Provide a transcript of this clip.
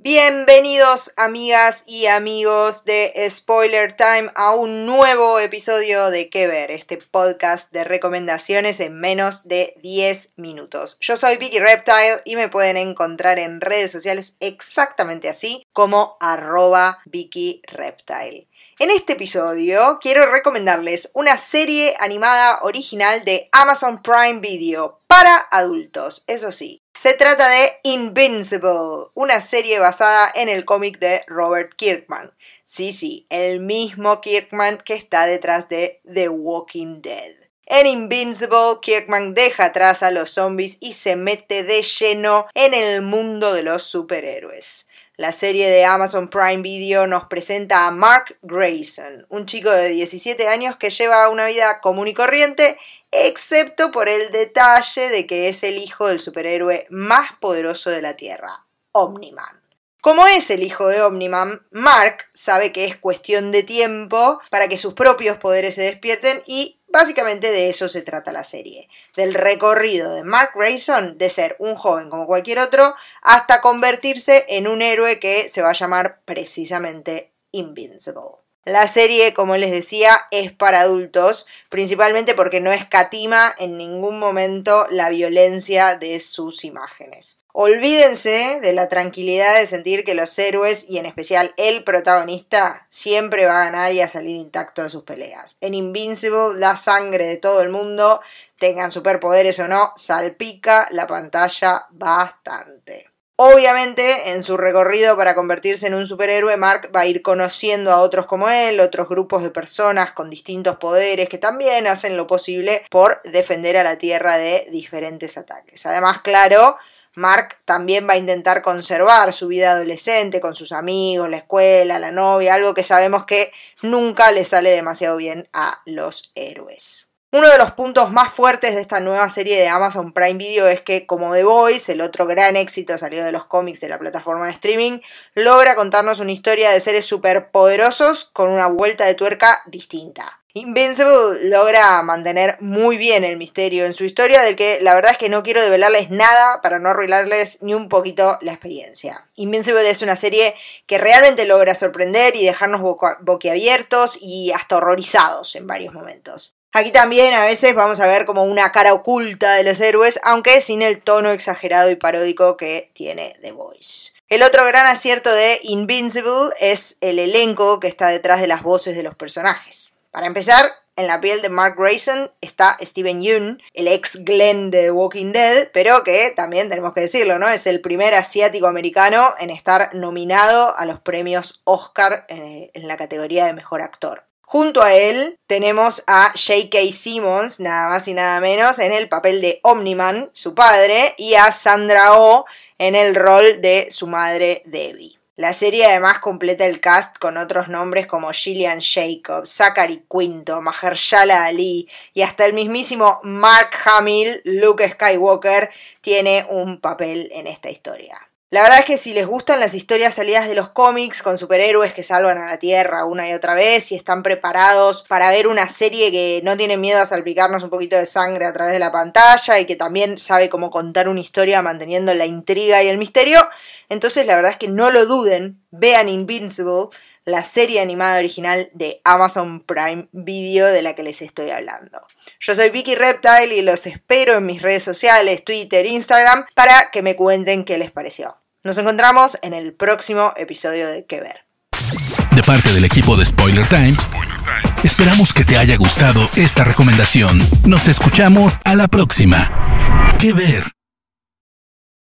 Bienvenidos amigas y amigos de Spoiler Time a un nuevo episodio de Que Ver, este podcast de recomendaciones en menos de 10 minutos. Yo soy Vicky Reptile y me pueden encontrar en redes sociales exactamente así como arroba Vicky Reptile. En este episodio quiero recomendarles una serie animada original de Amazon Prime Video para adultos, eso sí. Se trata de Invincible, una serie basada en el cómic de Robert Kirkman. Sí, sí, el mismo Kirkman que está detrás de The Walking Dead. En Invincible, Kirkman deja atrás a los zombies y se mete de lleno en el mundo de los superhéroes. La serie de Amazon Prime Video nos presenta a Mark Grayson, un chico de 17 años que lleva una vida común y corriente, excepto por el detalle de que es el hijo del superhéroe más poderoso de la Tierra, Omniman. Como es el hijo de Omniman, Mark sabe que es cuestión de tiempo para que sus propios poderes se despierten y Básicamente de eso se trata la serie, del recorrido de Mark Grayson de ser un joven como cualquier otro hasta convertirse en un héroe que se va a llamar precisamente Invincible. La serie, como les decía, es para adultos, principalmente porque no escatima en ningún momento la violencia de sus imágenes. Olvídense de la tranquilidad de sentir que los héroes, y en especial el protagonista, siempre va a ganar y a salir intacto de sus peleas. En Invincible, la sangre de todo el mundo, tengan superpoderes o no, salpica la pantalla bastante. Obviamente, en su recorrido para convertirse en un superhéroe, Mark va a ir conociendo a otros como él, otros grupos de personas con distintos poderes que también hacen lo posible por defender a la Tierra de diferentes ataques. Además, claro, Mark también va a intentar conservar su vida adolescente con sus amigos, la escuela, la novia, algo que sabemos que nunca le sale demasiado bien a los héroes. Uno de los puntos más fuertes de esta nueva serie de Amazon Prime Video es que, como The Voice, el otro gran éxito salido de los cómics de la plataforma de streaming, logra contarnos una historia de seres superpoderosos con una vuelta de tuerca distinta. Invincible logra mantener muy bien el misterio en su historia, del que la verdad es que no quiero develarles nada para no arruinarles ni un poquito la experiencia. Invincible es una serie que realmente logra sorprender y dejarnos boquiabiertos y hasta horrorizados en varios momentos. Aquí también a veces vamos a ver como una cara oculta de los héroes, aunque sin el tono exagerado y paródico que tiene The Voice. El otro gran acierto de Invincible es el elenco que está detrás de las voces de los personajes. Para empezar, en la piel de Mark Grayson está Steven Yeun, el ex Glenn de The Walking Dead, pero que también tenemos que decirlo, ¿no? Es el primer asiático americano en estar nominado a los premios Oscar en, la categoría de mejor actor. Junto a él tenemos a J.K. Simmons, nada más y nada menos, en el papel de Omniman, su padre, y a Sandra Oh en el rol de su madre Debbie. La serie además completa el cast con otros nombres como Gillian Jacobs, Zachary Quinto, Mahershala Ali y hasta el mismísimo Mark Hamill, Luke Skywalker, tiene un papel en esta historia. La verdad es que si les gustan las historias salidas de los cómics con superhéroes que salvan a la Tierra una y otra vez y están preparados para ver una serie que no tiene miedo a salpicarnos un poquito de sangre a través de la pantalla y que también sabe cómo contar una historia manteniendo la intriga y el misterio, entonces la verdad es que no lo duden, vean Invincible, la serie animada original de Amazon Prime Video de la que les estoy hablando. Yo soy Vicky Reptile y los espero en mis redes sociales, Twitter, Instagram, para que me cuenten qué les pareció. Nos encontramos en el próximo episodio de Que Ver. De parte del equipo de Spoiler Times, esperamos que te haya gustado esta recomendación. Nos escuchamos a la próxima. Que Ver.